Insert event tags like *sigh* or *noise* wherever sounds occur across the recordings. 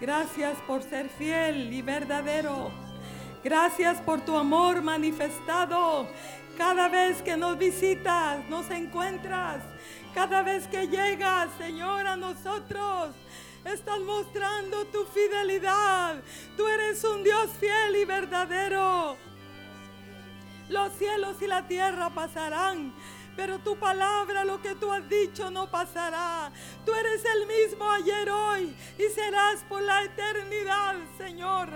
Gracias por ser fiel y verdadero. Gracias por tu amor manifestado. Cada vez que nos visitas, nos encuentras. Cada vez que llegas, Señor, a nosotros. Estás mostrando tu fidelidad. Tú eres un Dios fiel y verdadero. Los cielos y la tierra pasarán, pero tu palabra, lo que tú has dicho, no pasará. Tú eres el mismo ayer, hoy y serás por la eternidad, Señor.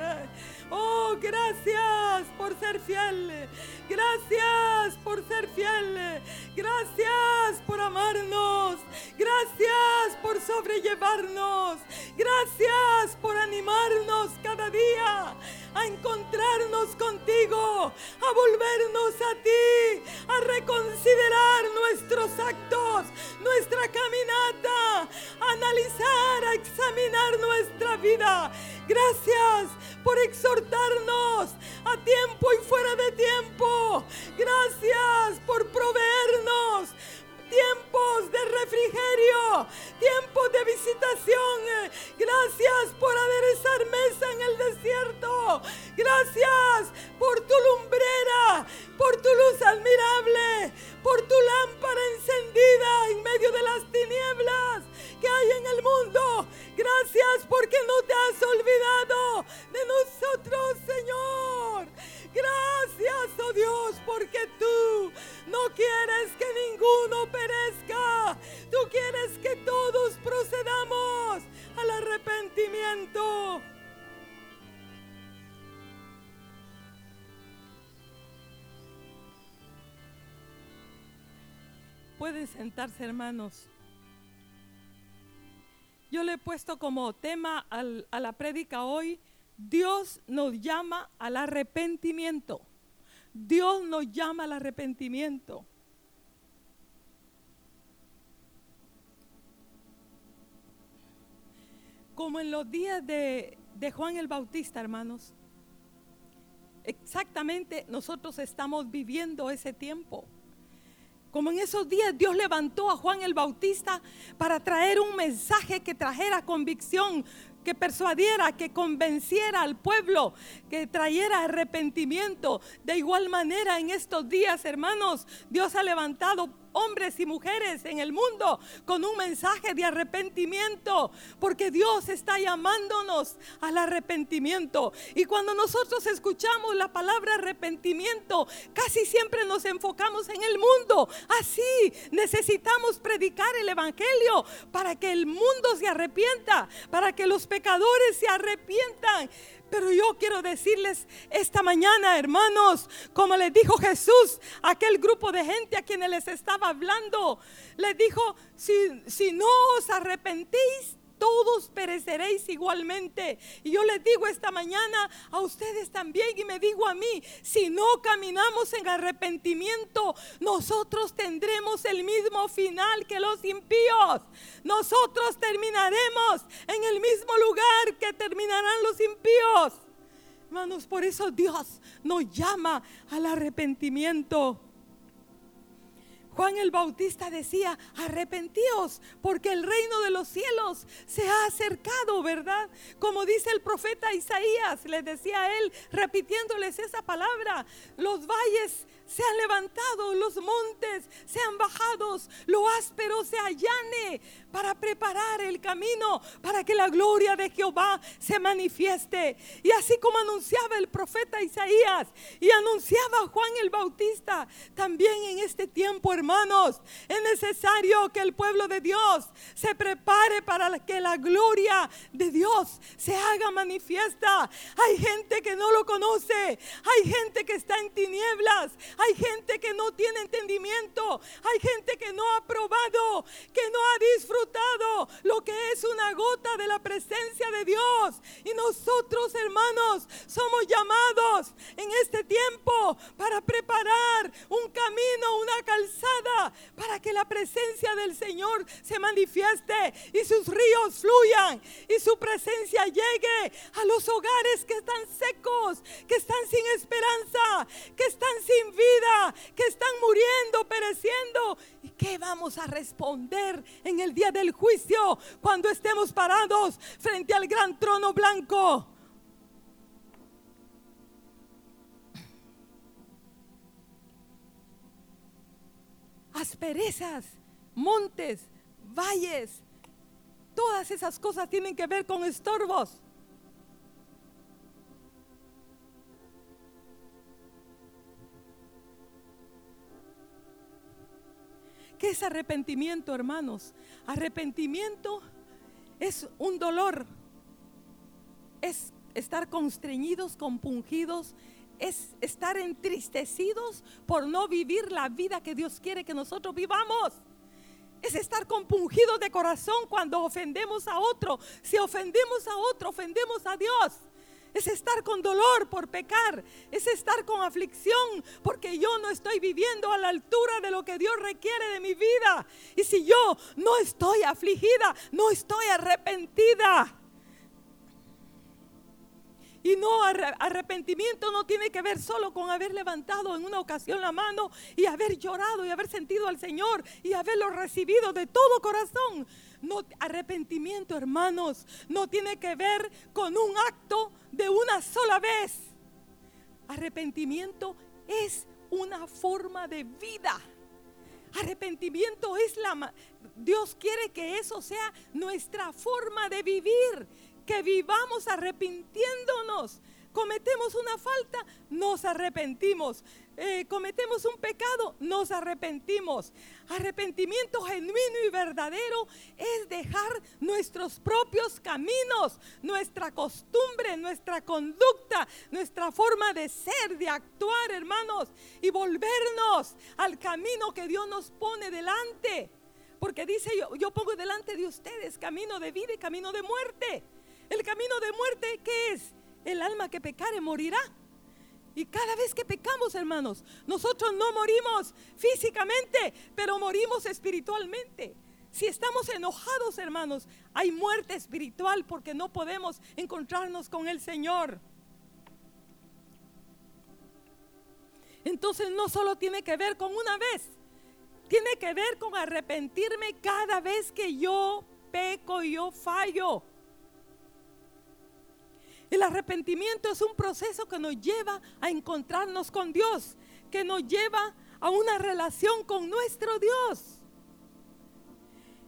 Oh, gracias por ser fiel. Gracias por ser fiel. Gracias por amarnos. Gracias por sobrellevarnos. Gracias por animarnos cada día a encontrarnos contigo, a volvernos a ti, a reconsiderar nuestros actos, nuestra caminata, a analizar, a examinar nuestra vida. Gracias por exhortarnos a tiempo y fuera de tiempo. Gracias por proveernos tiempos de refrigerio, tiempos de visitación. Gracias por aderezar mesa en el desierto. Gracias por tu lumbrera, por tu luz admirable, por tu lámpara encendida en medio de las tinieblas que hay en el mundo. Gracias porque no te has olvidado de nosotros, Señor. Gracias, oh Dios, porque tú no quieres que ninguno perezca. Tú quieres que todos procedamos al arrepentimiento. Pueden sentarse, hermanos. Yo le he puesto como tema a la prédica hoy, Dios nos llama al arrepentimiento. Dios nos llama al arrepentimiento. Como en los días de, de Juan el Bautista, hermanos. Exactamente nosotros estamos viviendo ese tiempo. Como en esos días Dios levantó a Juan el Bautista para traer un mensaje que trajera convicción, que persuadiera, que convenciera al pueblo, que trayera arrepentimiento. De igual manera en estos días, hermanos, Dios ha levantado hombres y mujeres en el mundo con un mensaje de arrepentimiento, porque Dios está llamándonos al arrepentimiento. Y cuando nosotros escuchamos la palabra arrepentimiento, casi siempre nos enfocamos en el mundo. Así necesitamos predicar el Evangelio para que el mundo se arrepienta, para que los pecadores se arrepientan. Pero yo quiero decirles esta mañana, hermanos, como les dijo Jesús aquel grupo de gente a quienes les estaba hablando, les dijo, si, si no os arrepentís, todos pereceréis igualmente. Y yo les digo esta mañana a ustedes también y me digo a mí, si no caminamos en arrepentimiento, nosotros tendremos el mismo final que los impíos. Nosotros terminaremos en el mismo lugar que terminarán los impíos. Hermanos, por eso Dios nos llama al arrepentimiento. Juan el Bautista decía, arrepentíos porque el reino de los cielos se ha acercado, ¿verdad? Como dice el profeta Isaías, les decía él, repitiéndoles esa palabra, los valles se han levantado, los montes se han bajado, lo áspero se allane para preparar el camino para que la gloria de Jehová se manifieste. Y así como anunciaba el profeta Isaías y anunciaba Juan el Bautista, también en este tiempo, hermanos, es necesario que el pueblo de Dios se prepare para que la gloria de Dios se haga manifiesta. Hay gente que no lo conoce, hay gente que está en tinieblas, hay gente que no tiene entendimiento. Hay gente que no ha probado, que no ha disfrutado lo que es una gota de la presencia de Dios. Y nosotros, hermanos, somos llamados en este tiempo para preparar un camino, una calzada para que la presencia del Señor se manifieste y sus ríos fluyan y su presencia llegue a los hogares que están secos, que están sin esperanza, que están sin vida, que están muriendo, pereciendo. ¿Y qué vamos a responder en el día del juicio cuando estemos parados frente al gran trono blanco? asperezas, montes, valles, todas esas cosas tienen que ver con estorbos. Es arrepentimiento, hermanos? Arrepentimiento es un dolor, es estar constreñidos, compungidos, es estar entristecidos por no vivir la vida que Dios quiere que nosotros vivamos. Es estar compungidos de corazón cuando ofendemos a otro. Si ofendemos a otro, ofendemos a Dios. Es estar con dolor por pecar. Es estar con aflicción porque yo no estoy viviendo a la altura de lo que Dios requiere de mi vida. Y si yo no estoy afligida, no estoy arrepentida. Y no arrepentimiento no tiene que ver solo con haber levantado en una ocasión la mano y haber llorado y haber sentido al Señor y haberlo recibido de todo corazón. No, arrepentimiento, hermanos, no tiene que ver con un acto de una sola vez. Arrepentimiento es una forma de vida. Arrepentimiento es la... Dios quiere que eso sea nuestra forma de vivir que vivamos arrepintiéndonos. Cometemos una falta, nos arrepentimos. Eh, cometemos un pecado, nos arrepentimos. Arrepentimiento genuino y verdadero es dejar nuestros propios caminos, nuestra costumbre, nuestra conducta, nuestra forma de ser, de actuar, hermanos, y volvernos al camino que Dios nos pone delante. Porque dice yo, yo pongo delante de ustedes camino de vida y camino de muerte. El camino de muerte, ¿qué es? El alma que pecare morirá. Y cada vez que pecamos, hermanos, nosotros no morimos físicamente, pero morimos espiritualmente. Si estamos enojados, hermanos, hay muerte espiritual porque no podemos encontrarnos con el Señor. Entonces no solo tiene que ver con una vez, tiene que ver con arrepentirme cada vez que yo peco y yo fallo. El arrepentimiento es un proceso que nos lleva a encontrarnos con Dios, que nos lleva a una relación con nuestro Dios.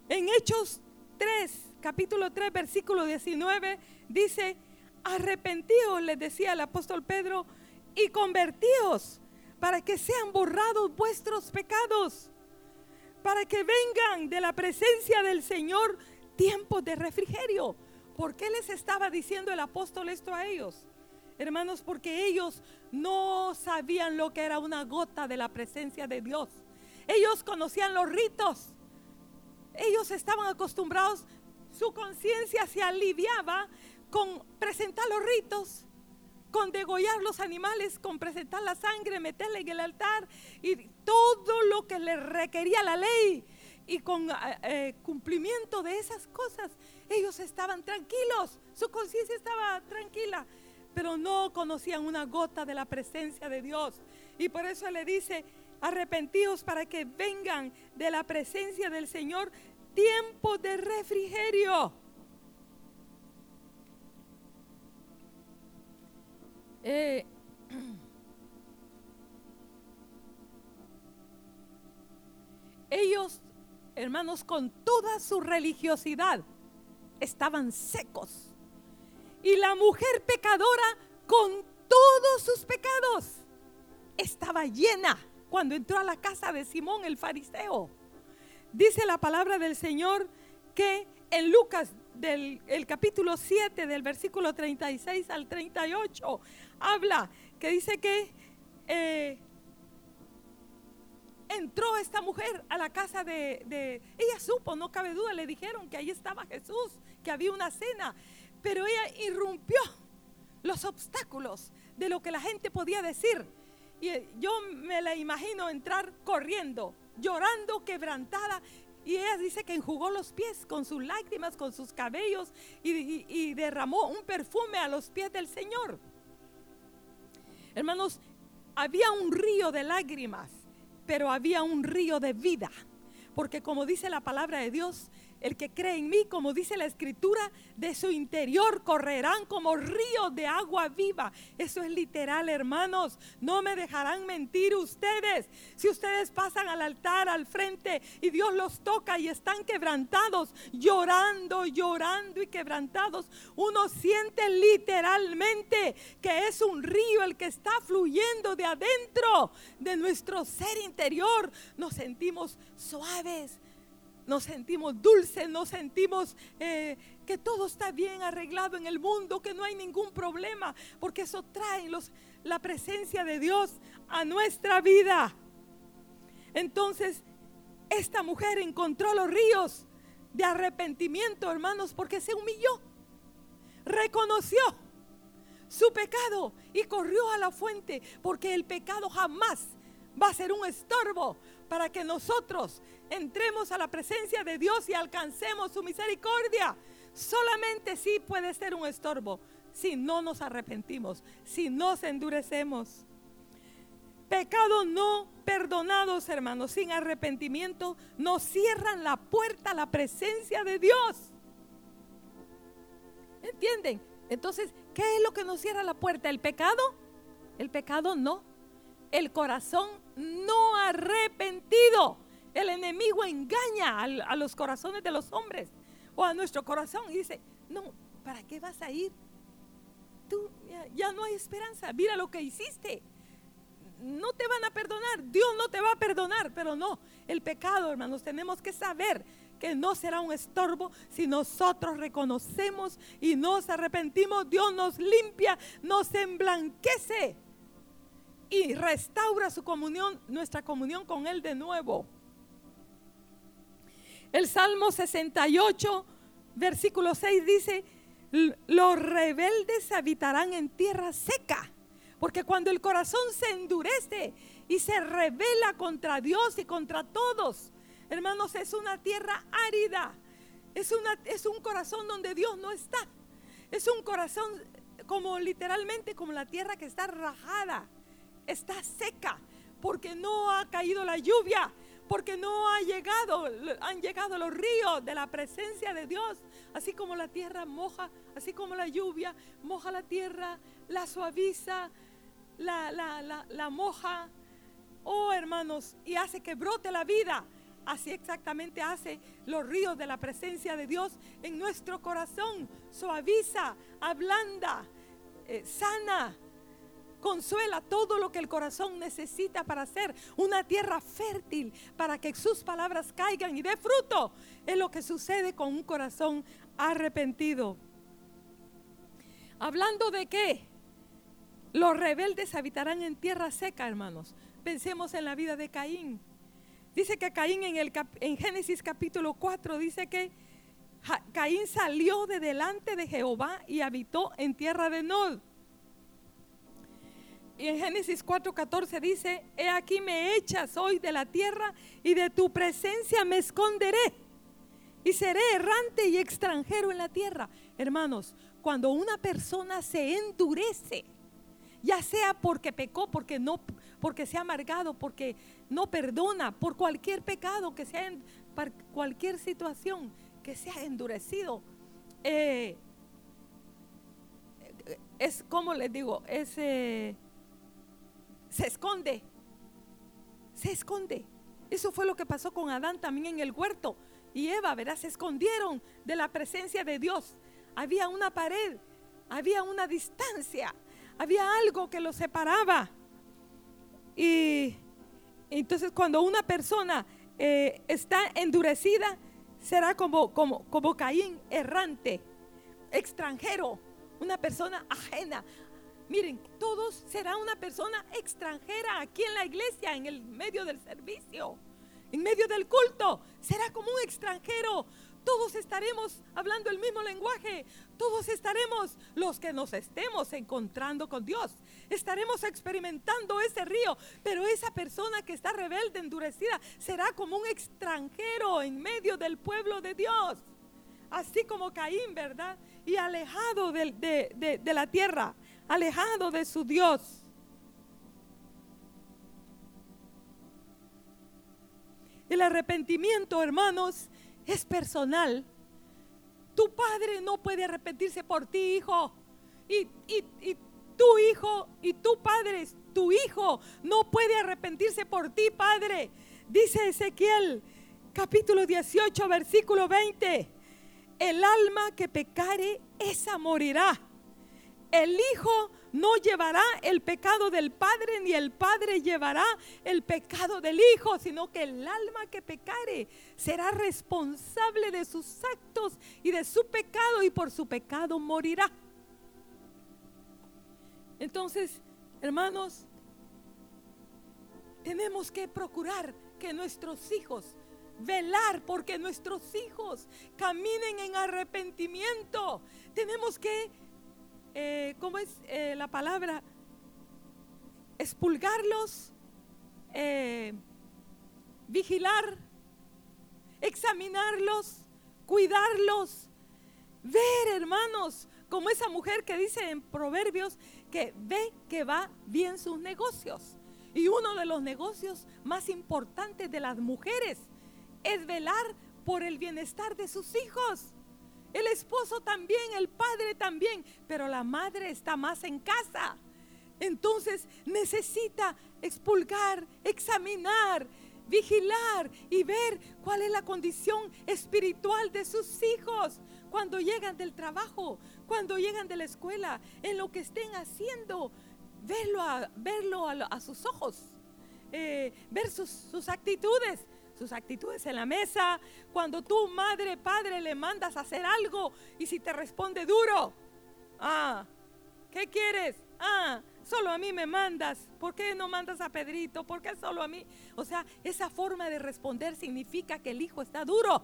En Hechos 3, capítulo 3, versículo 19, dice, arrepentíos, les decía el apóstol Pedro, y convertíos para que sean borrados vuestros pecados, para que vengan de la presencia del Señor tiempos de refrigerio ¿Por qué les estaba diciendo el apóstol esto a ellos? Hermanos, porque ellos no sabían lo que era una gota de la presencia de Dios. Ellos conocían los ritos. Ellos estaban acostumbrados, su conciencia se aliviaba con presentar los ritos, con degollar los animales, con presentar la sangre, meterla en el altar y todo lo que le requería la ley y con eh, eh, cumplimiento de esas cosas, ellos estaban tranquilos, su conciencia estaba tranquila, pero no conocían una gota de la presencia de Dios. Y por eso le dice, arrepentidos para que vengan de la presencia del Señor tiempo de refrigerio. Eh, *clears throat* ellos hermanos, con toda su religiosidad, estaban secos. Y la mujer pecadora, con todos sus pecados, estaba llena cuando entró a la casa de Simón el fariseo. Dice la palabra del Señor que en Lucas del el capítulo 7 del versículo 36 al 38 habla que dice que eh, entró esta mujer a la casa de, Ella supo, no cabe duda, le dijeron que ahí estaba Jesús, que había una cena, pero ella irrumpió los obstáculos de lo que la gente podía decir. Y yo me la imagino entrar corriendo llorando, quebrantada. Y ella dice que enjugó los pies con sus lágrimas, con sus cabellos y, y derramó un perfume a los pies del Señor. Hermanos, había un río de lágrimas, pero había un río de vida. Porque como dice la palabra de Dios, el que cree en mí, como dice la escritura, de su interior correrán como ríos de agua viva. Eso es literal, hermanos. No me dejarán mentir ustedes. Si ustedes pasan al altar, al frente, y Dios los toca y están quebrantados, llorando, llorando y quebrantados, uno siente literalmente que es un río el que está fluyendo de adentro de nuestro ser interior. Nos sentimos suaves nos sentimos dulces, nos sentimos eh, que todo está bien arreglado en el mundo, que no hay ningún problema, porque eso trae los, la presencia de Dios a nuestra vida. Entonces, esta mujer encontró los ríos de arrepentimiento, hermanos, porque se humilló, reconoció su pecado y corrió a la fuente, porque el pecado jamás va a ser un estorbo para que nosotros entremos a la presencia de Dios y alcancemos su misericordia. Solamente sí puede ser un estorbo si no nos arrepentimos, si nos endurecemos. Pecados no perdonados, hermanos, sin arrepentimiento, nos cierran la puerta a la presencia de Dios. ¿Entienden? Entonces, ¿qué es lo que nos cierra la puerta? ¿El pecado? El pecado no. El corazón no arrepentido. El enemigo engaña a, los corazones de los hombres o a nuestro corazón y dice, no, ¿para qué vas a ir? Tú ya, no hay esperanza, mira lo que hiciste. No te van a perdonar, Dios no te va a perdonar, pero no, el pecado, hermanos, tenemos que saber que no será un estorbo si nosotros reconocemos y nos arrepentimos. Dios nos limpia, nos emblanquece y restaura su comunión, nuestra comunión con Él de nuevo. El Salmo 68, versículo 6 dice, los rebeldes habitarán en tierra seca, porque cuando el corazón se endurece y se revela contra Dios y contra todos, hermanos, es una tierra árida, es, una, es un corazón donde Dios no está, es un corazón como literalmente como la tierra que está rajada, está seca, porque no ha caído la lluvia, porque no ha llegado, han llegado los ríos de la presencia de Dios, así como la tierra moja, así como la lluvia moja la tierra, la suaviza, la, la, la, moja, oh hermanos, y hace que brote la vida. Así exactamente hace los ríos de la presencia de Dios en nuestro corazón. Suaviza, ablanda, eh, sana, consuela todo lo que el corazón necesita para ser una tierra fértil, para que sus palabras caigan y dé fruto. Es lo que sucede con un corazón arrepentido. Hablando de qué? Los rebeldes habitarán en tierra seca, hermanos. Pensemos en la vida de Caín. Dice que Caín en, el, en Génesis capítulo 4 dice que Caín salió de delante de Jehová y habitó en tierra de Nod. Y en Génesis 4:14 dice, he aquí me echas hoy de la tierra y de tu presencia me esconderé y seré errante y extranjero en la tierra. Hermanos, cuando una persona se endurece, ya sea porque pecó, porque no, porque se ha amargado, porque no perdona, por cualquier pecado que sea, en, cualquier situación que se ha endurecido, eh, es como les digo, es eh, se esconde. Se esconde. Eso fue lo que pasó con Adán también en el huerto. Y Eva, ¿verdad? Se escondieron de la presencia de Dios. Había una pared, había una distancia, había algo que los separaba. Y entonces cuando una persona eh, está endurecida, será como, como, como Caín, errante, extranjero, una persona ajena Miren, todos será una persona extranjera aquí en la iglesia, en el medio del servicio, en medio del culto. Será como un extranjero. todos estaremos hablando el mismo lenguaje, todos estaremos, los que nos estemos encontrando con Dios, estaremos experimentando ese río, pero esa persona que está rebelde, endurecida, será como un extranjero en medio del pueblo de Dios, así como Caín, ¿verdad? Y alejado de, de la tierra, alejado de su Dios. El arrepentimiento, hermanos, es personal. Tu padre no puede arrepentirse por ti, hijo. Y, tu hijo y tu padre, tu hijo, no puede arrepentirse por ti, padre. Dice Ezequiel capítulo 18, versículo 20. El alma que pecare, esa morirá. El hijo no llevará el pecado del Padre, ni el Padre llevará el pecado del Hijo, sino que el alma que pecare será responsable de sus actos y de su pecado, y por su pecado morirá. Entonces, hermanos, tenemos que procurar que nuestros hijos, velar porque nuestros hijos caminen en arrepentimiento. Tenemos que eh, ¿cómo es eh, la palabra? Expulgarlos, eh, vigilar, examinarlos, cuidarlos, ver, hermanos, como esa mujer que dice en Proverbios que ve que va bien sus negocios. Y uno de los negocios más importantes de las mujeres es velar por el bienestar de sus hijos. El esposo también, el padre también, pero la madre está más en casa. Entonces necesita expulgar, examinar, vigilar y ver cuál es la condición espiritual de sus hijos cuando llegan del trabajo, cuando llegan de la escuela, en lo que estén haciendo, verlo a, verlo a, sus ojos, eh, ver sus, sus actitudes, sus actitudes en la mesa, cuando tú, madre, padre, le mandas a hacer algo y si te responde duro, ah, ¿qué quieres? Ah, solo a mí me mandas. ¿Por qué no mandas a Pedrito? ¿Por qué solo a mí? O sea, esa forma de responder significa que el hijo está duro,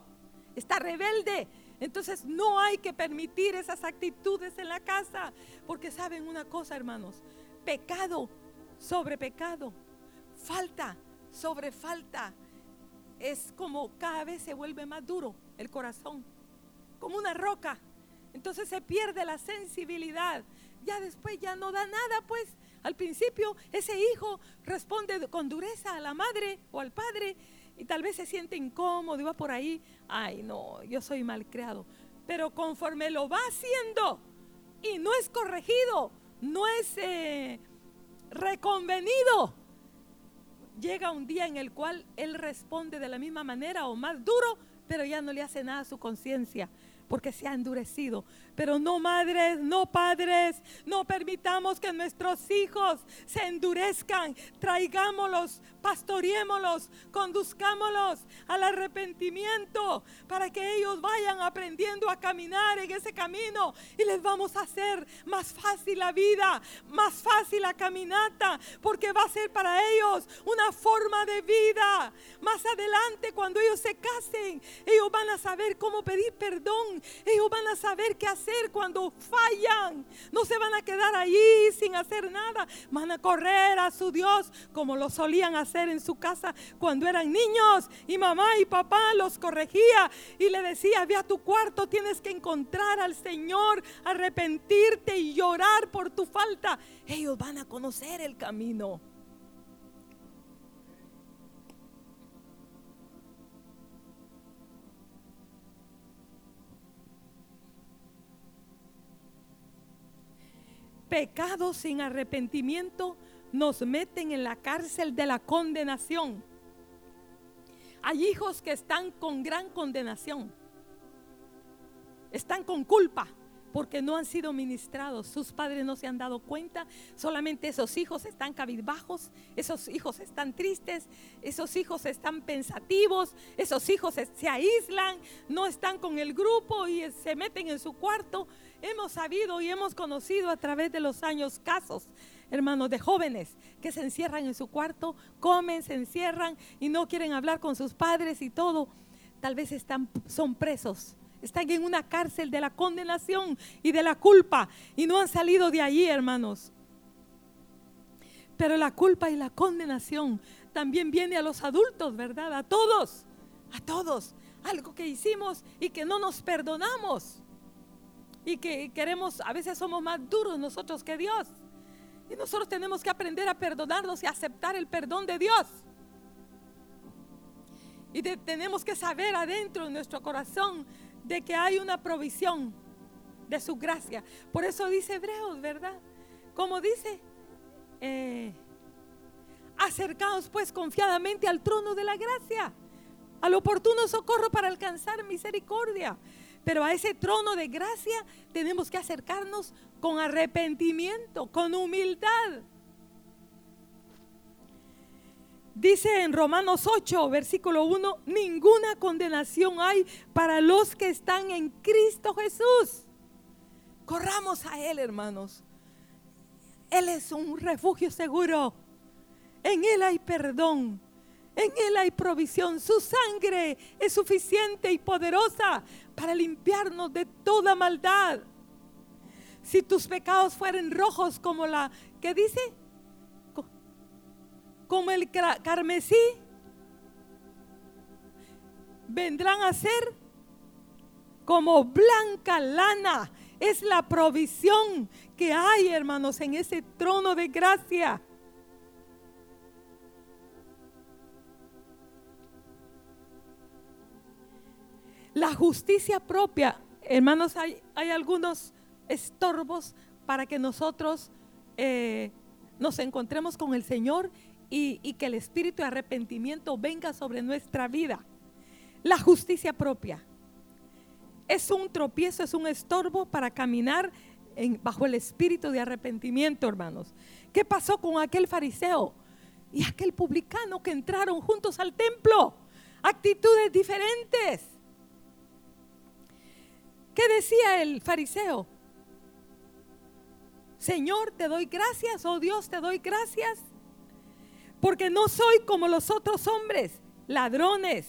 está rebelde. Entonces no hay que permitir esas actitudes en la casa, porque saben una cosa, hermanos, pecado sobre pecado, falta sobre falta es como cada vez se vuelve más duro el corazón, como una roca. Entonces se pierde la sensibilidad. Ya después ya no da nada, pues al principio ese hijo responde con dureza a la madre o al padre y tal vez se siente incómodo y va por ahí, ay no, yo soy mal creado. Pero conforme lo va haciendo y no es corregido, no es eh, reconvenido, llega un día en el cual él responde de la misma manera o más duro, pero ya no le hace nada a su conciencia porque se ha endurecido. Pero no madres, no padres, no permitamos que nuestros hijos se endurezcan. Traigámoslos, pastoreémoslos, conduzcámoslos al arrepentimiento para que ellos vayan aprendiendo a caminar en ese camino y les vamos a hacer más fácil la vida, más fácil la caminata, porque va a ser para ellos una forma de vida. Más adelante, cuando ellos se casen, ellos van a saber cómo pedir perdón ellos van a saber qué hacer cuando fallan. No se van a quedar allí sin hacer nada. Van a correr a su Dios como lo solían hacer en su casa cuando eran niños. Y mamá y papá los corregía y le decía, ve a tu cuarto, tienes que encontrar al Señor, arrepentirte y llorar por tu falta. Ellos van a conocer el camino. Pecados sin arrepentimiento nos meten en la cárcel de la condenación. Hay hijos que están con gran condenación. Están con culpa porque no han sido ministrados. Sus padres no se han dado cuenta. Solamente esos hijos están cabizbajos, esos hijos están tristes, esos hijos están pensativos, esos hijos se aíslan, no están con el grupo y se meten en su cuarto. Hemos sabido y hemos conocido a través de los años casos, hermanos, de jóvenes que se encierran en su cuarto, comen, se encierran y no quieren hablar con sus padres y todo. Tal vez están, son presos están en una cárcel de la condenación y de la culpa y no han salido de allí, hermanos. Pero la culpa y la condenación también viene a los adultos, ¿verdad? A todos, a todos. Algo que hicimos y que no nos perdonamos. Y que queremos, a veces somos más duros nosotros que Dios. Y nosotros tenemos que aprender a perdonarnos y aceptar el perdón de Dios. Y tenemos que saber adentro de nuestro corazón de que hay una provisión de su gracia. Por eso dice Hebreos, ¿verdad? Como dice, eh, acercaos pues confiadamente al trono de la gracia, al oportuno socorro para alcanzar misericordia. Pero a ese trono de gracia tenemos que acercarnos con arrepentimiento, con humildad. Dice en Romanos 8, versículo 1, ninguna condenación hay para los que están en Cristo Jesús. Corramos a Él, hermanos. Él es un refugio seguro. En Él hay perdón. En Él hay provisión. Su sangre es suficiente y poderosa para limpiarnos de toda maldad. Si tus pecados fueren rojos como la, ¿qué dice? Como el carmesí, vendrán a ser como blanca lana. Es la provisión que hay, hermanos, en ese trono de gracia. La justicia propia, hermanos, hay, hay algunos estorbos para que nosotros eh, nos encontremos con el Señor y, que el espíritu de arrepentimiento venga sobre nuestra vida. La justicia propia es un tropiezo, es un estorbo para caminar bajo el espíritu de arrepentimiento, hermanos. ¿Qué pasó con aquel fariseo y aquel publicano que entraron juntos al templo? Actitudes diferentes. ¿Qué decía el fariseo? Señor, te doy gracias, oh Dios, te doy gracias, porque no soy como los otros hombres, ladrones,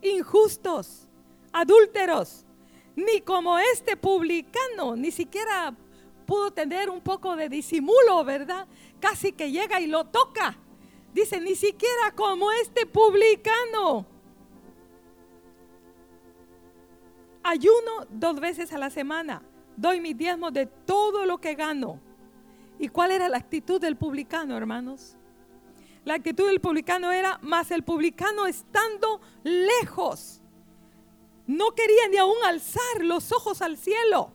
injustos, adúlteros, ni como este publicano, ni siquiera pudo tener un poco de disimulo, ¿verdad? Casi que llega y lo toca. Dice, ni siquiera como este publicano. Ayuno dos veces a la semana. Doy mi diezmo de todo lo que gano. ¿Y cuál era la actitud del publicano, hermanos? La actitud del publicano era, más el publicano estando lejos, no quería ni aún alzar los ojos al cielo,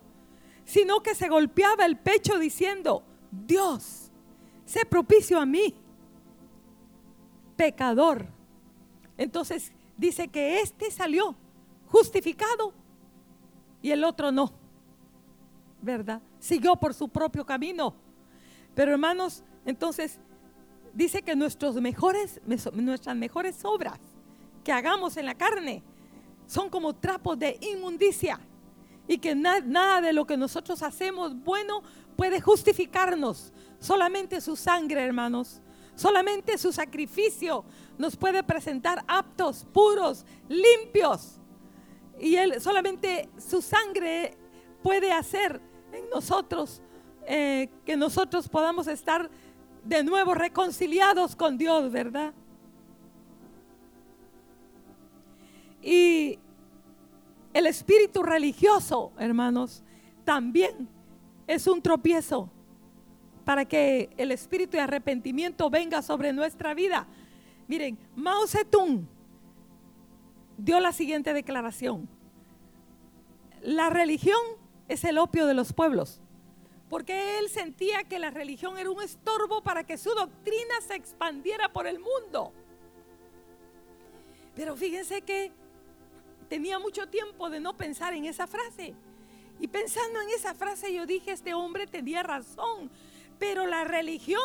sino que se golpeaba el pecho diciendo, Dios, sé propicio a mí, pecador. Entonces dice que este salió justificado y el otro no. ¿Verdad? Siguió por su propio camino. Pero hermanos, entonces dice que nuestros mejores, nuestras mejores obras que hagamos en la carne son como trapos de inmundicia y que nada de lo que nosotros hacemos bueno puede justificarnos. Solamente su sangre, hermanos, solamente su sacrificio nos puede presentar aptos, puros, limpios y Él solamente su sangre puede hacer en nosotros eh, que nosotros podamos estar de nuevo reconciliados con Dios, ¿verdad? Y el espíritu religioso, hermanos, también es un tropiezo para que el espíritu de arrepentimiento venga sobre nuestra vida. Miren, Mao Zedong dio la siguiente declaración. La religión es el opio de los pueblos, porque él sentía que la religión era un estorbo para que su doctrina se expandiera por el mundo. Pero fíjense que tenía mucho tiempo de no pensar en esa frase. Y pensando en esa frase yo dije, este hombre tenía razón, pero la religión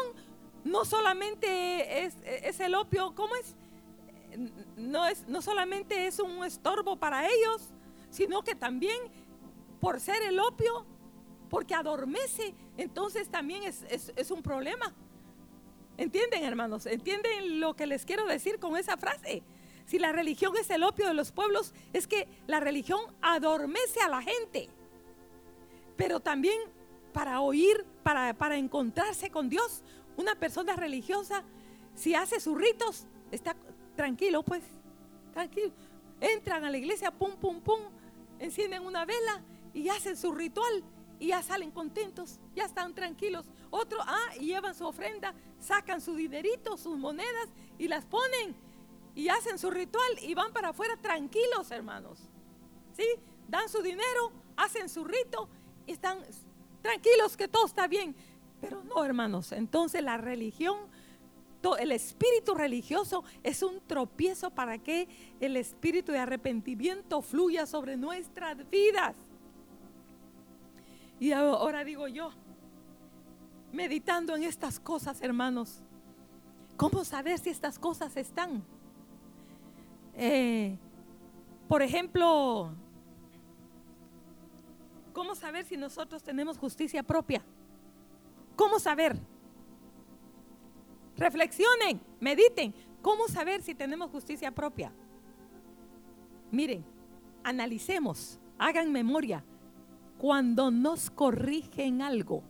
no solamente es, es el opio, ¿cómo es? no, es, no solamente es un estorbo para ellos, sino que también por ser el opio, porque adormece, entonces también es, un problema. ¿Entienden, hermanos? ¿Entienden lo que les quiero decir con esa frase? si la religión es el opio de los pueblos, es que la religión adormece a la gente. Pero también para oír, para, para encontrarse con Dios, una persona religiosa, si hace sus ritos, está tranquilo, pues, tranquilo. Entran a la iglesia, pum, pum, pum, encienden una vela y hacen su ritual y ya salen contentos, ya están tranquilos. Otro, ah, y llevan su ofrenda, sacan su dinerito, sus monedas y las ponen y hacen su ritual y van para afuera tranquilos, hermanos. ¿Sí? Dan su dinero, hacen su rito y están tranquilos que todo está bien. Pero no, hermanos, entonces la religión, el espíritu religioso es un tropiezo para que el espíritu de arrepentimiento fluya sobre nuestras vidas. Y ahora digo yo, meditando en estas cosas, hermanos, ¿cómo saber si estas cosas están? Eh, por ejemplo, ¿cómo saber si nosotros tenemos justicia propia? ¿Cómo saber? Reflexionen, mediten. ¿Cómo saber si tenemos justicia propia? Miren, analicemos, hagan memoria. Cuando nos corrigen algo,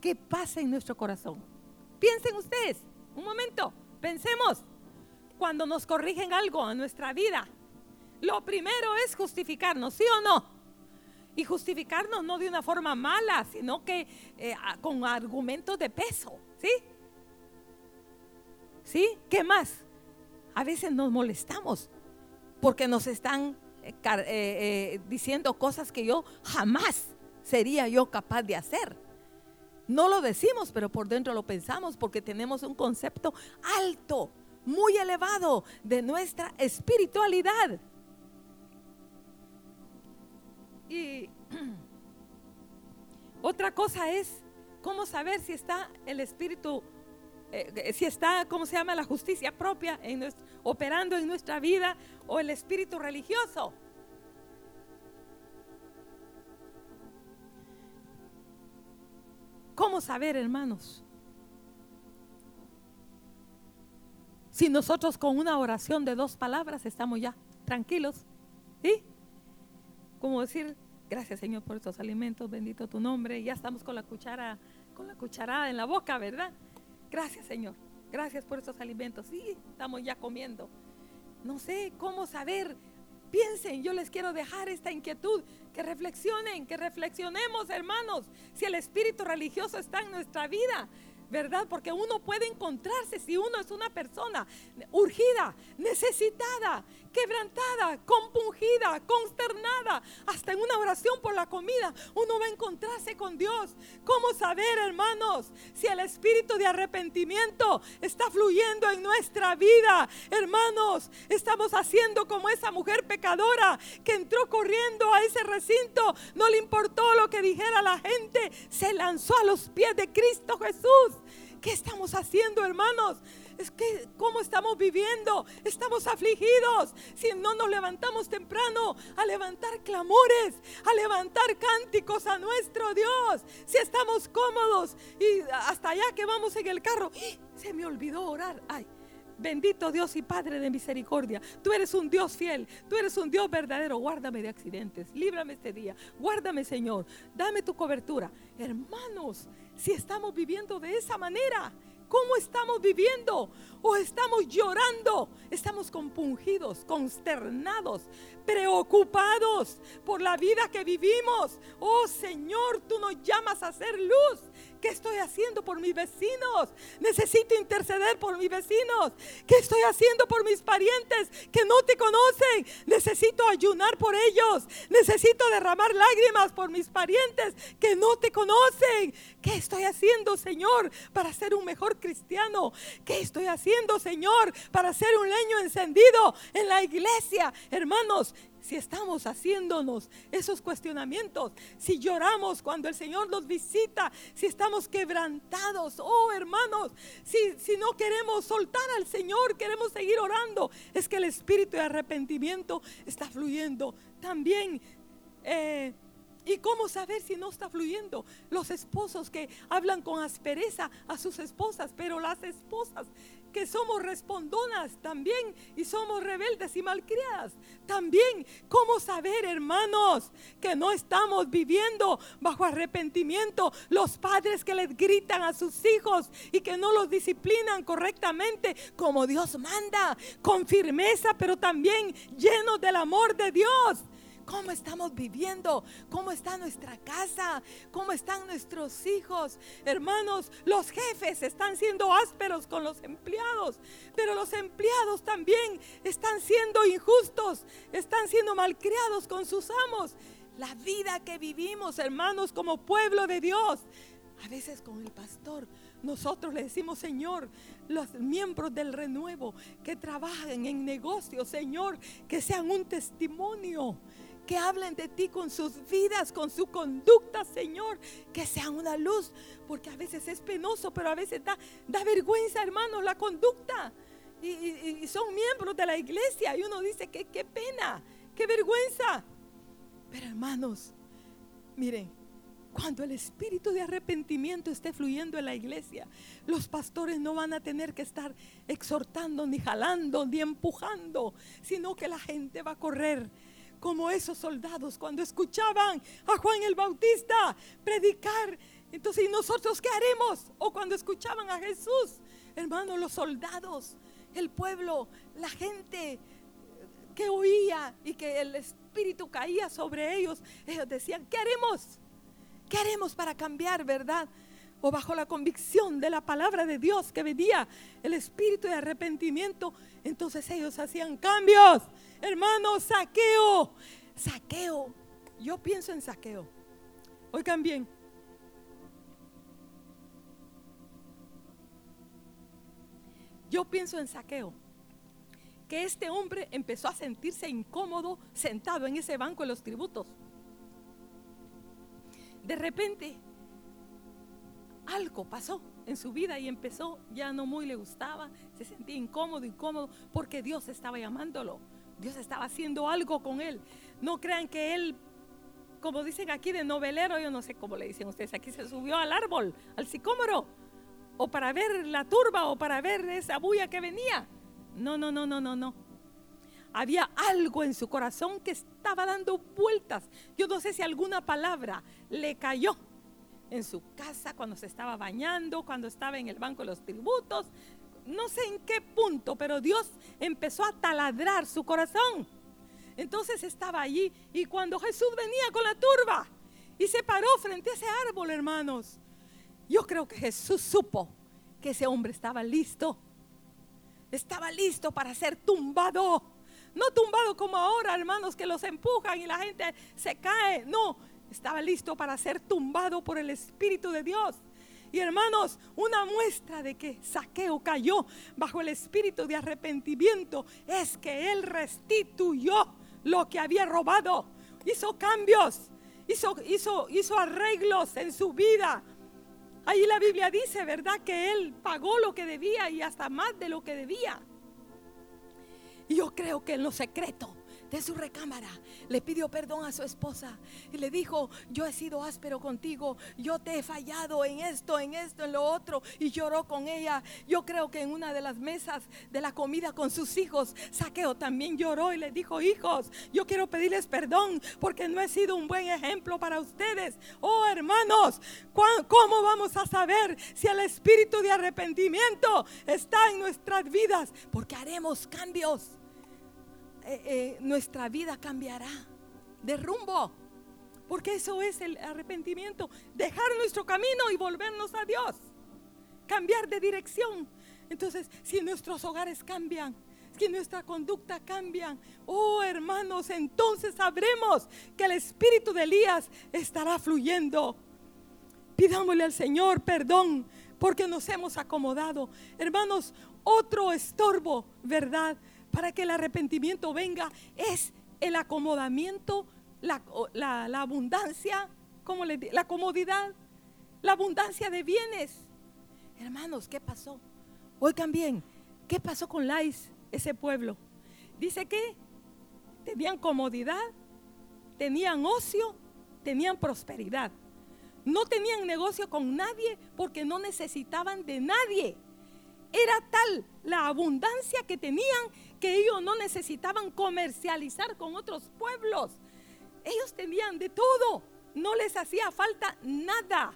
¿qué pasa en nuestro corazón? Piensen ustedes, un momento, pensemos cuando nos corrigen algo en nuestra vida, lo primero es justificarnos, ¿sí o no? Y justificarnos no de una forma mala, sino que eh, con argumentos de peso, ¿sí? ¿Sí? ¿Qué más? A veces nos molestamos porque nos están eh, eh, diciendo cosas que yo jamás sería yo capaz de hacer. No lo decimos, pero por dentro lo pensamos porque tenemos un concepto alto muy elevado de nuestra espiritualidad. Y *clears throat* otra cosa es cómo saber si está el espíritu, eh, si está, ¿cómo se llama? La justicia propia en operando en nuestra vida o el espíritu religioso. ¿Cómo saber, hermanos? Si nosotros con una oración de dos palabras estamos ya tranquilos, ¿sí? Como decir, gracias Señor por estos alimentos, bendito tu nombre, ya estamos con la cuchara, con la cucharada en la boca, ¿verdad? Gracias Señor, gracias por estos alimentos, sí, estamos ya comiendo. No sé cómo saber, piensen, yo les quiero dejar esta inquietud, que reflexionen, que reflexionemos hermanos, si el espíritu religioso está en nuestra vida, ¿verdad? Porque uno puede encontrarse si uno es una persona urgida, necesitada, quebrantada, compungida, consternada, hasta en una oración por la comida, uno va a encontrarse con Dios. ¿Cómo saber, hermanos, si el espíritu de arrepentimiento está fluyendo en nuestra vida? Hermanos, estamos haciendo como esa mujer pecadora que entró corriendo a ese recinto, no le importó lo que dijera la gente, se lanzó a los pies de Cristo Jesús. ¿Qué estamos haciendo, hermanos? Es que, ¿cómo estamos viviendo? Estamos afligidos. Si no nos levantamos temprano a levantar clamores, a levantar cánticos a nuestro Dios. Si estamos cómodos y hasta allá que vamos en el carro, ¡ah! se me olvidó orar. Ay, Bendito Dios y Padre de misericordia. Tú eres un Dios fiel. Tú eres un Dios verdadero. Guárdame de accidentes. Líbrame este día. Guárdame, Señor. Dame tu cobertura. Hermanos, si estamos viviendo de esa manera, ¿Cómo estamos viviendo? ¿O estamos llorando? Estamos compungidos, consternados, preocupados por la vida que vivimos. Oh Señor, tú nos llamas a hacer luz. ¿Qué estoy haciendo por mis vecinos? Necesito interceder por mis vecinos. ¿Qué estoy haciendo por mis parientes que no te conocen? Necesito ayunar por ellos. Necesito derramar lágrimas por mis parientes que no te conocen. ¿Qué estoy haciendo, Señor, para ser un mejor cristiano? ¿Qué estoy haciendo, Señor, para ser un leño encendido en la iglesia? Hermanos, si estamos haciéndonos esos cuestionamientos, si lloramos cuando el Señor nos visita, si estamos quebrantados, oh hermanos, si, si no queremos soltar al Señor, queremos seguir orando, es que el espíritu de arrepentimiento está fluyendo también. Eh, y ¿Cómo saber si no está fluyendo? Los esposos que hablan con aspereza a sus esposas, pero las esposas que somos respondonas también y somos rebeldes y malcriadas. También, ¿cómo saber, hermanos, que no estamos viviendo bajo arrepentimiento? Los padres que les gritan a sus hijos y que no los disciplinan correctamente como Dios manda, con firmeza, pero también llenos del amor de Dios. ¿Cómo estamos viviendo? ¿Cómo está nuestra casa? ¿Cómo están nuestros hijos? Hermanos, los jefes están siendo ásperos con los empleados, pero los empleados también están siendo injustos, están siendo malcriados con sus amos. La vida que vivimos, hermanos, como pueblo de Dios, a veces con el pastor, nosotros le decimos, Señor, los miembros del renuevo que trabajen en negocios, Señor, que sean un testimonio que hablen de ti con sus vidas, con su conducta, Señor, que sean una luz, porque a veces es penoso, pero a veces da, vergüenza, hermanos, la conducta. Y, son miembros de la iglesia y uno dice que qué pena, qué vergüenza. Pero hermanos, miren, cuando el espíritu de arrepentimiento esté fluyendo en la iglesia, los pastores no van a tener que estar exhortando, ni jalando, ni empujando, sino que la gente va a correr como esos soldados cuando escuchaban a Juan el Bautista predicar. Entonces, ¿y nosotros qué haremos? O cuando escuchaban a Jesús, hermanos, los soldados, el pueblo, la gente que oía y que el Espíritu caía sobre ellos, ellos decían, ¿qué haremos? ¿Qué haremos para cambiar, verdad? O bajo la convicción de la palabra de Dios que venía el espíritu de arrepentimiento, entonces ellos hacían cambios Hermano, saqueo. Saqueo. Yo pienso en saqueo. Oigan bien. Yo pienso en saqueo. Que este hombre empezó a sentirse incómodo sentado en ese banco de los tributos. De repente, algo pasó en su vida y empezó, ya no muy le gustaba, se sentía incómodo, incómodo, porque Dios estaba llamándolo. Dios estaba haciendo algo con él. No crean que él, como dicen aquí de novelero, yo no sé cómo le dicen ustedes, aquí se subió al árbol, al sicómoro, o para ver la turba, o para ver esa bulla que venía. No, no, no, no, no, no. Había algo en su corazón que estaba dando vueltas. Yo no sé si alguna palabra le cayó en su casa cuando se estaba bañando, cuando estaba en el banco de los tributos, no sé en qué punto, pero Dios empezó a taladrar su corazón. Entonces estaba allí y cuando Jesús venía con la turba y se paró frente a ese árbol, hermanos, yo creo que Jesús supo que ese hombre estaba listo. Estaba listo para ser tumbado. No tumbado como ahora, hermanos, que los empujan y la gente se cae. No, estaba listo para ser tumbado por el Espíritu de Dios. Y hermanos, una muestra de que Saqueo cayó bajo el espíritu de arrepentimiento es que él restituyó lo que había robado. Hizo cambios, hizo, hizo, hizo arreglos en su vida. Ahí la Biblia dice, ¿verdad? Que él pagó lo que debía y hasta más de lo que debía. Y yo creo que en lo secreto de su recámara, le pidió perdón a su esposa y le dijo, yo he sido áspero contigo, yo te he fallado en esto, en esto, en lo otro, y lloró con ella. Yo creo que en una de las mesas de la comida con sus hijos, Saqueo también lloró y le dijo, hijos, yo quiero pedirles perdón porque no he sido un buen ejemplo para ustedes. Oh hermanos, ¿cómo vamos a saber si el espíritu de arrepentimiento está en nuestras vidas? Porque haremos cambios. Eh, eh, nuestra vida cambiará de rumbo. Porque eso es el arrepentimiento. Dejar nuestro camino y volvernos a Dios. Cambiar de dirección. Entonces, si nuestros hogares cambian, si nuestra conducta cambia, oh hermanos, entonces sabremos que el espíritu de Elías estará fluyendo. Pidámosle al Señor perdón porque nos hemos acomodado. Hermanos, otro estorbo, ¿verdad? Para que el arrepentimiento venga es el acomodamiento, la, abundancia, como le la comodidad, la abundancia de bienes. Hermanos, ¿qué pasó? Oigan bien, ¿qué pasó con Lais, ese pueblo? Dice que tenían comodidad, tenían ocio tenían prosperidad. No tenían negocio con nadie porque no necesitaban de nadie. Era tal la abundancia que tenían que ellos no necesitaban comercializar con otros pueblos. Ellos tenían de todo, no les hacía falta nada.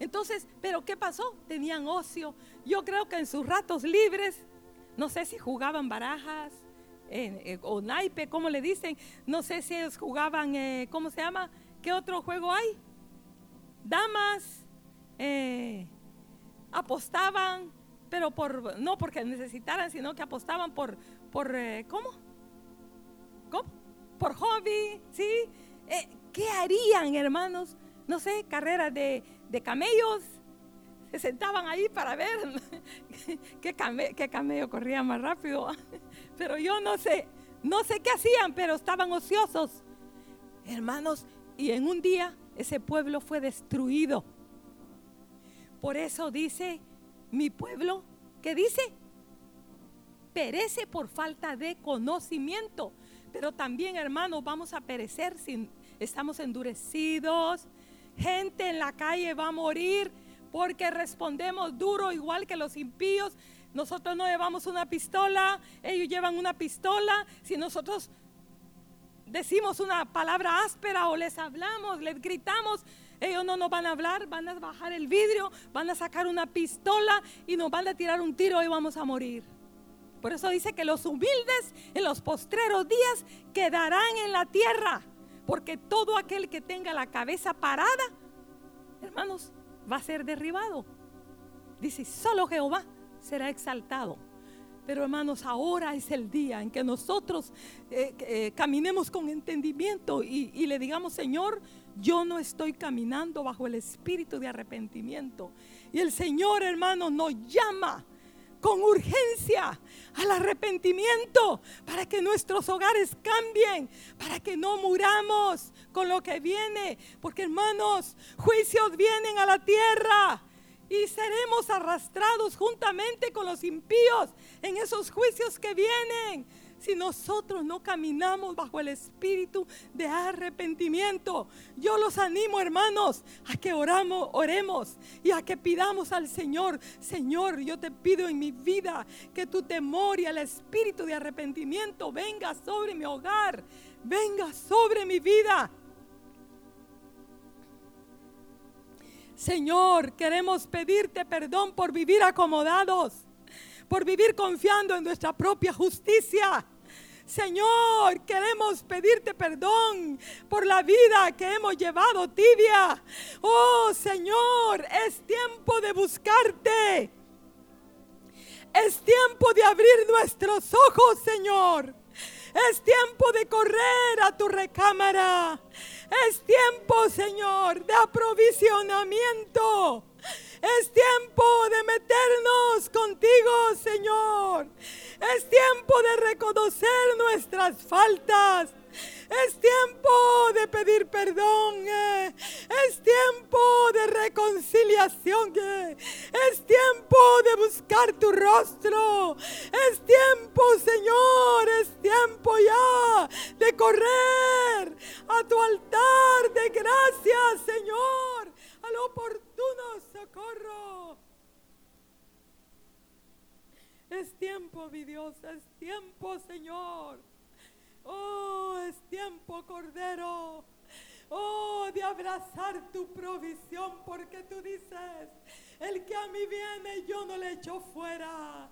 Entonces, ¿pero qué pasó? Tenían ocio. Yo creo que en sus ratos libres, no sé si jugaban barajas eh, o naipe, ¿cómo le dicen? No sé si ellos jugaban, eh, ¿cómo se llama? ¿Qué otro juego hay? Damas, eh, apostaban, pero por, no porque necesitaran, sino que apostaban por, por ¿cómo? ¿Cómo? Por hobby, ¿sí? ¿Qué harían, hermanos? No sé, carreras de, de camellos, se sentaban ahí para ver *laughs* qué, camello corría más rápido. *laughs* Pero yo no sé, no sé qué hacían, pero estaban ociosos. Hermanos, y en un día ese pueblo fue destruido. Por eso dice mi pueblo, ¿qué dice? Perece por falta de conocimiento. Pero también, hermanos, vamos a perecer si estamos endurecidos, Gente en la calle va a morir porque respondemos duro igual que los impíos. Nosotros no llevamos una pistola, ellos llevan una pistola. Si nosotros decimos una palabra áspera o les hablamos, les gritamos, ellos no nos van a hablar, van a bajar el vidrio, van a sacar una pistola y nos van a tirar un tiro y vamos a morir. Por eso dice que los humildes en los postreros días quedarán en la tierra. Porque todo aquel que tenga la cabeza parada, hermanos, va a ser derribado. Dice, solo Jehová será exaltado. Pero hermanos, ahora es el día en que nosotros eh, eh, caminemos con entendimiento y, y le digamos, Señor, yo no estoy caminando bajo el espíritu de arrepentimiento. Y el Señor, hermanos, nos llama con urgencia al arrepentimiento para que nuestros hogares cambien, para que no muramos con lo que viene. Porque hermanos, juicios vienen a la tierra y seremos arrastrados juntamente con los impíos en esos juicios que vienen si nosotros no caminamos bajo el espíritu de arrepentimiento. Yo los animo, hermanos, a que oramos, oremos y a que pidamos al Señor, Señor, yo te pido en mi vida que tu temor y el espíritu de arrepentimiento venga sobre mi hogar, venga sobre mi vida. Señor, queremos pedirte perdón por vivir acomodados, por vivir confiando en nuestra propia justicia. Señor, queremos pedirte perdón por la vida que hemos llevado tibia. Oh Señor, es tiempo de buscarte. Es tiempo de abrir nuestros ojos, Señor. Es tiempo de correr a tu recámara. Es tiempo, Señor, de aprovisionamiento. Es tiempo de meternos contigo, Señor. Es tiempo de reconocer nuestras faltas. Es tiempo de pedir perdón. Eh. Es tiempo de reconciliación. Es tiempo de buscar tu rostro. Es tiempo, Señor. Es tiempo ya de correr a tu altar de gracias, Señor. Al oportuno socorro. Es tiempo, mi Dios, es tiempo, Señor. Oh, es tiempo, Cordero. Oh, de abrazar tu provisión, porque tú dices, el que a mí viene, yo no le echo fuera.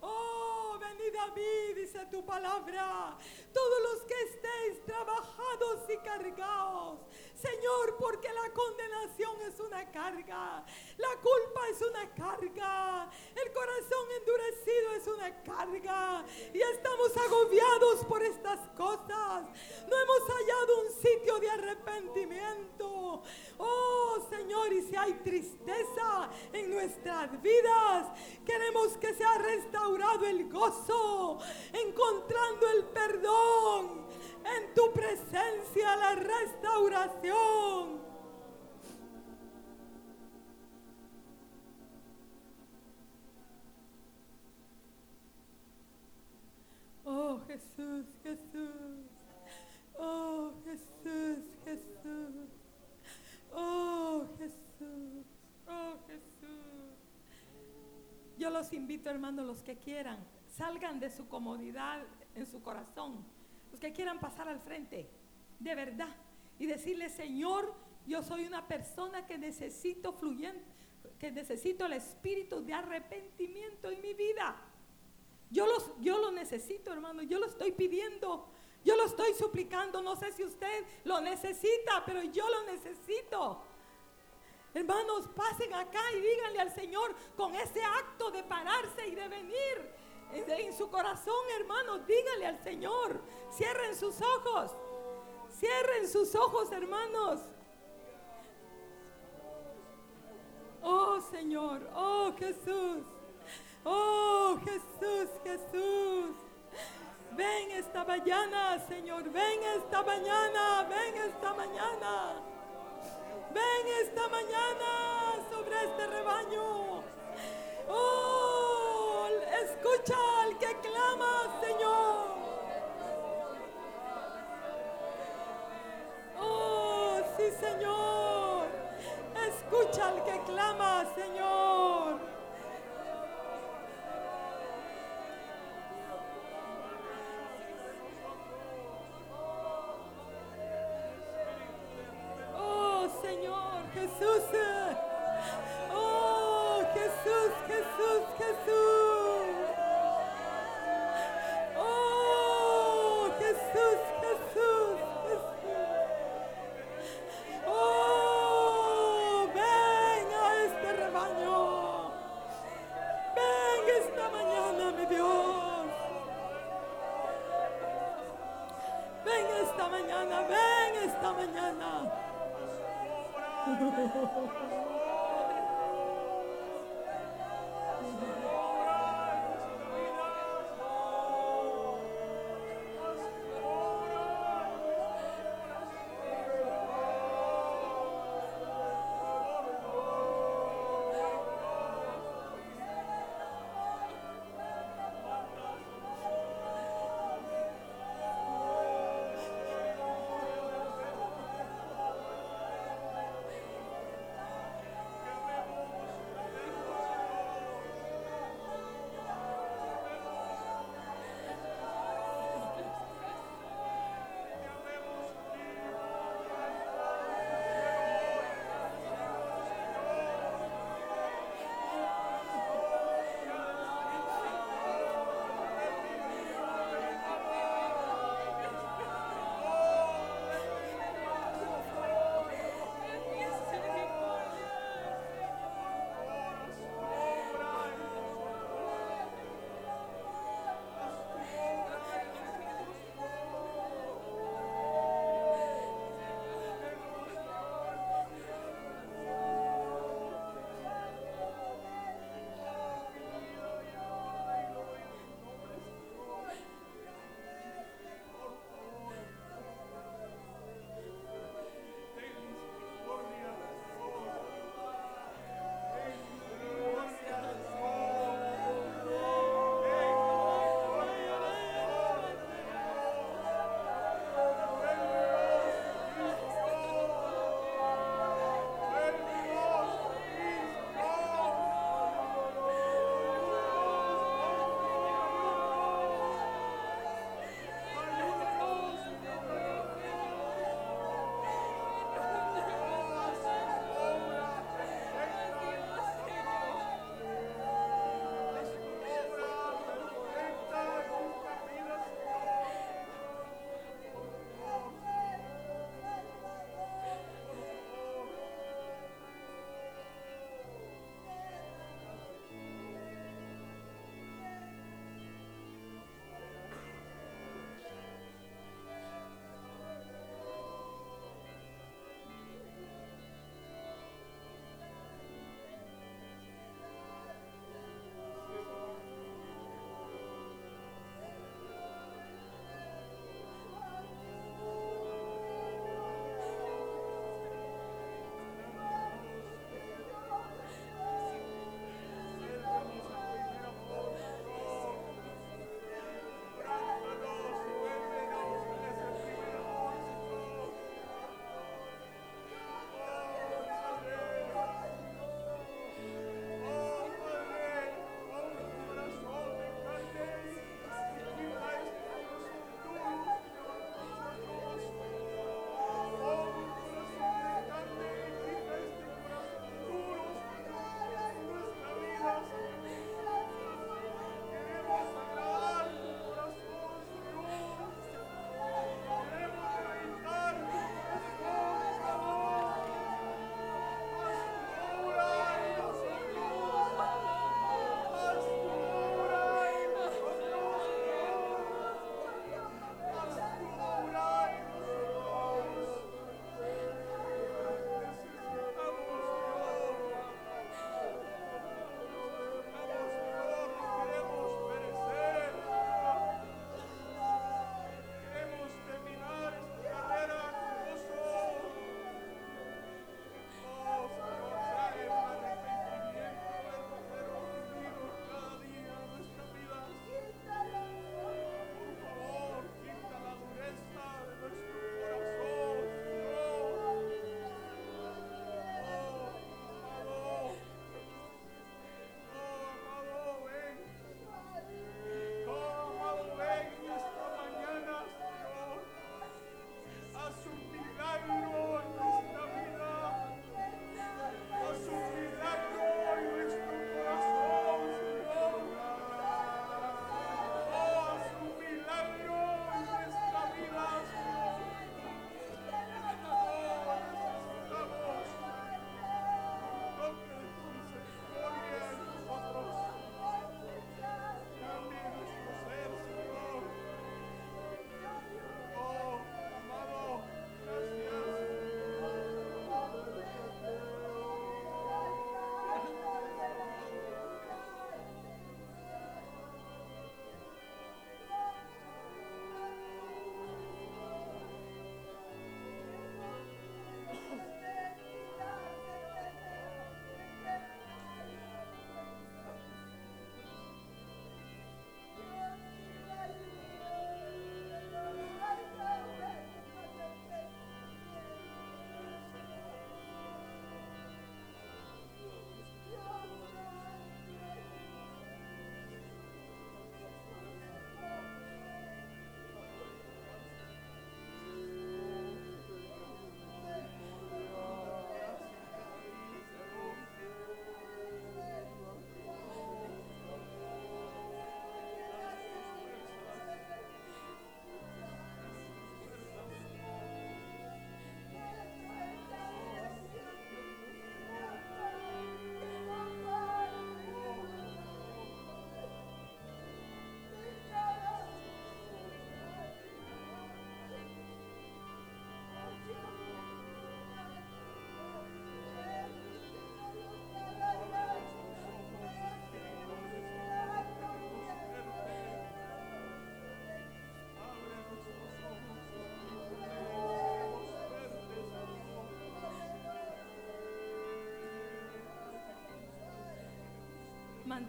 Oh, venid a mí, dice tu palabra, todos los que estéis trabajados y cargados. Señor, porque la condenación es una carga, la culpa es una carga, el corazón endurecido es una carga y estamos agobiados por estas cosas. No hemos hallado un sitio de arrepentimiento. Oh Señor, y si hay tristeza en nuestras vidas, queremos que sea restaurado el gozo, encontrando el perdón presencia, la restauración. Oh Jesús, Jesús. Oh Jesús, Jesús. Oh Jesús. Oh Jesús. Yo los invito, hermanos, los que quieran, salgan de su comodidad en su corazón los que quieran pasar al frente, de verdad, y decirle, Señor, yo soy una persona que necesito fluyente, que necesito el espíritu de arrepentimiento en mi vida. Yo, los, yo lo necesito, hermano, yo lo estoy pidiendo, yo lo estoy suplicando. No sé si usted lo necesita, pero yo lo necesito. Hermanos, pasen acá y díganle al Señor con ese acto de pararse y de venir en, su corazón, hermanos, díganle al Señor. Cierren sus ojos. Cierren sus ojos, hermanos. Oh Señor, oh Jesús, oh Jesús, Jesús. Ven esta mañana, Señor, ven esta mañana, ven esta mañana. Ven esta mañana sobre este rebaño. Oh, escucha al que clama, Señor. Oh, sí, Señor. Escucha al que clama, Señor.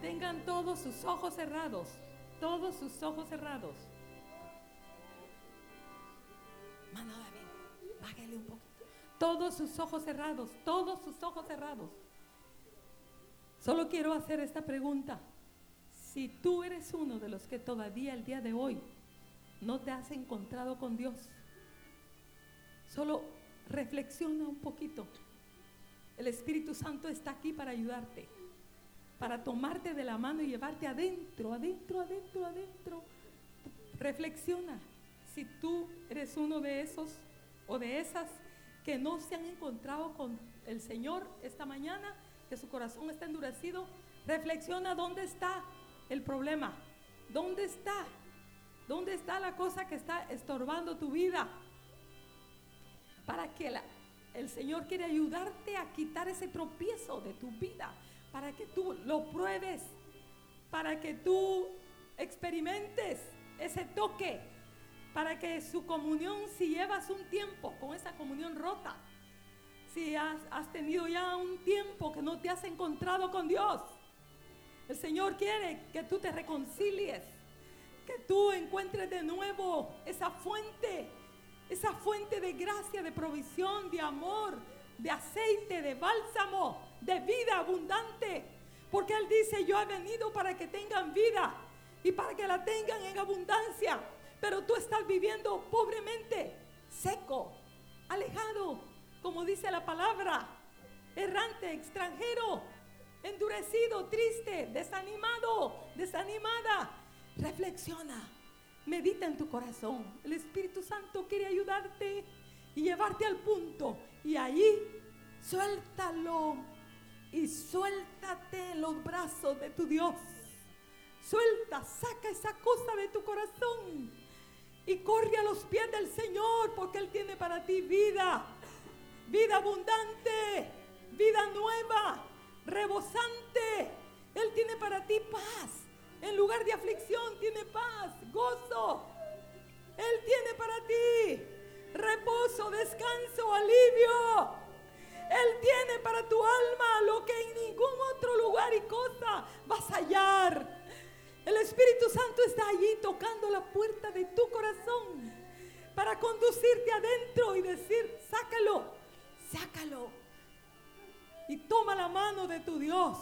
Mantengan todos sus ojos cerrados. Todos sus ojos cerrados. Mano David, bájale un poquito. Todos sus ojos cerrados. Todos sus ojos cerrados. Solo quiero hacer esta pregunta. Si tú eres uno de los que todavía el día de hoy no te has encontrado con Dios, solo reflexiona un poquito. El Espíritu Santo está aquí para ayudarte, para tomarte de la mano y llevarte adentro, adentro, adentro, adentro. Reflexiona si tú eres uno de esos o de esas que no se han encontrado con el Señor esta mañana, que su corazón está endurecido. Reflexiona dónde está el problema, dónde está, dónde está la cosa que está estorbando tu vida para que el Señor quiere ayudarte a quitar ese tropiezo de tu vida, para que tú lo pruebes, para que tú experimentes ese toque, para que su comunión, si llevas un tiempo con esa comunión rota, si has, has tenido ya un tiempo que no te has encontrado con Dios, el Señor quiere que tú te reconcilies, que tú encuentres de nuevo esa fuente esa fuente de gracia, de provisión, de amor, de aceite, de bálsamo, de vida abundante. Porque Él dice, yo he venido para que tengan vida y para que la tengan en abundancia. Pero tú estás viviendo pobremente, seco, alejado, como dice la palabra, errante, extranjero, endurecido, triste, desanimado, desanimada. Reflexiona Medita en tu corazón. El Espíritu Santo quiere ayudarte y llevarte al punto. Y ahí suéltalo y suéltate los brazos de tu Dios. Suelta, saca esa cosa de tu corazón y corre a los pies del Señor porque Él tiene para ti vida, vida abundante, vida nueva, rebosante. Él tiene para ti paz. En lugar de aflicción tiene paz, gozo. Él tiene para ti reposo, descanso, alivio. Él tiene para tu alma lo que en ningún otro lugar y cosa vas a hallar. El Espíritu Santo está allí tocando la puerta de tu corazón para conducirte adentro y decir, sácalo, sácalo. Y toma la mano de tu Dios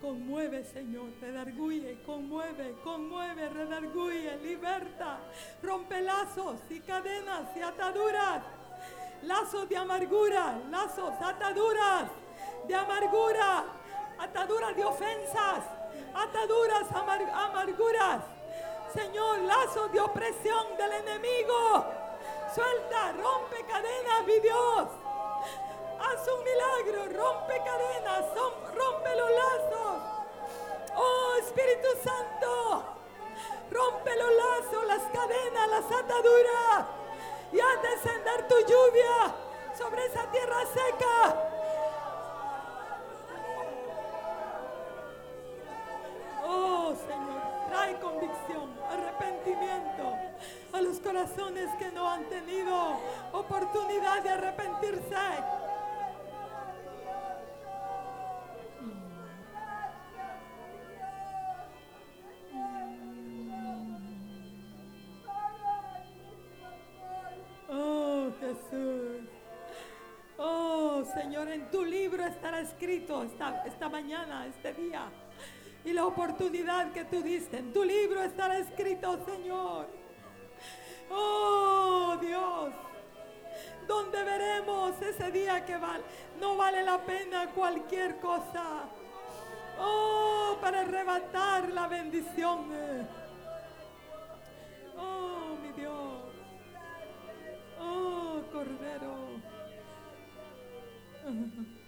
Conmueve, Señor, redarguye, conmueve, conmueve, redarguye, liberta, rompe lazos y cadenas y ataduras, lazos de amargura, lazos, ataduras de amargura, ataduras de ofensas, ataduras, amarguras. Señor, lazos de opresión del enemigo. Suelta, rompe cadenas, mi Dios. Haz un milagro, rompe cadenas, rompe los lazos. Oh Espíritu Santo, rompe los lazos, las cadenas, las ataduras. Y haz descender tu lluvia sobre esa tierra seca. Estará escrito esta, mañana, este día. Y la oportunidad que tú diste, tu libro estará escrito, Señor. Oh Dios, donde veremos ese día que vale, no vale la pena cualquier cosa. Oh, para arrebatar la bendición. Oh, mi Dios. Oh, Cordero. *laughs*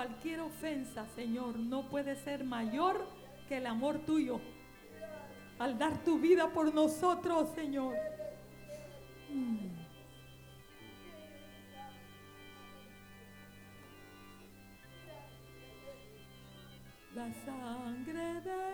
cualquier ofensa, Señor, no puede ser mayor que el amor tuyo. Al dar tu vida por nosotros, Señor. Mm. La sangre de